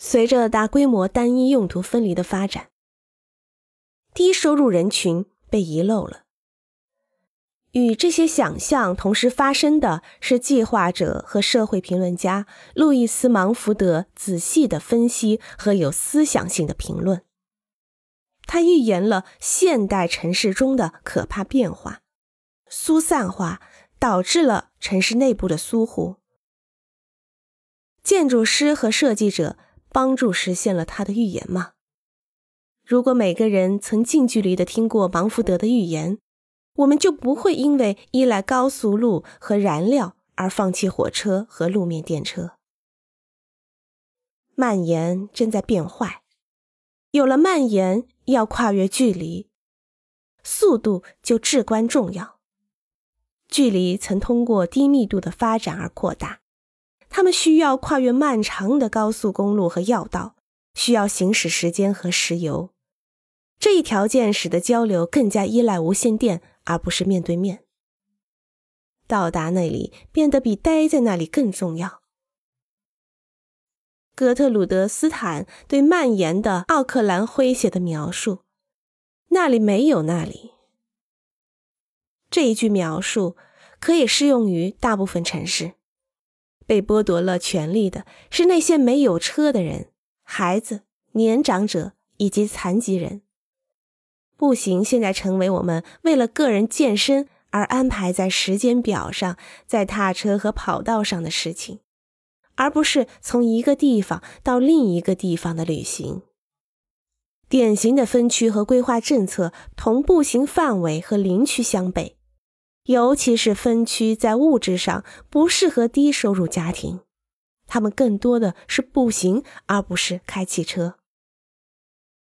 随着大规模单一用途分离的发展，低收入人群被遗漏了。与这些想象同时发生的是，计划者和社会评论家路易斯·芒福德仔细的分析和有思想性的评论。他预言了现代城市中的可怕变化：疏散化导致了城市内部的疏忽。建筑师和设计者帮助实现了他的预言吗？如果每个人曾近距离的听过芒福德的预言，我们就不会因为依赖高速路和燃料而放弃火车和路面电车。蔓延正在变坏，有了蔓延，要跨越距离，速度就至关重要。距离曾通过低密度的发展而扩大。他们需要跨越漫长的高速公路和要道，需要行驶时间和石油。这一条件使得交流更加依赖无线电，而不是面对面。到达那里变得比待在那里更重要。格特鲁德·斯坦对蔓延的奥克兰诙谐的描述：“那里没有那里。”这一句描述可以适用于大部分城市。被剥夺了权利的是那些没有车的人、孩子、年长者以及残疾人。步行现在成为我们为了个人健身而安排在时间表上，在踏车和跑道上的事情，而不是从一个地方到另一个地方的旅行。典型的分区和规划政策同步行范围和林区相悖。尤其是分区在物质上不适合低收入家庭，他们更多的是步行，而不是开汽车。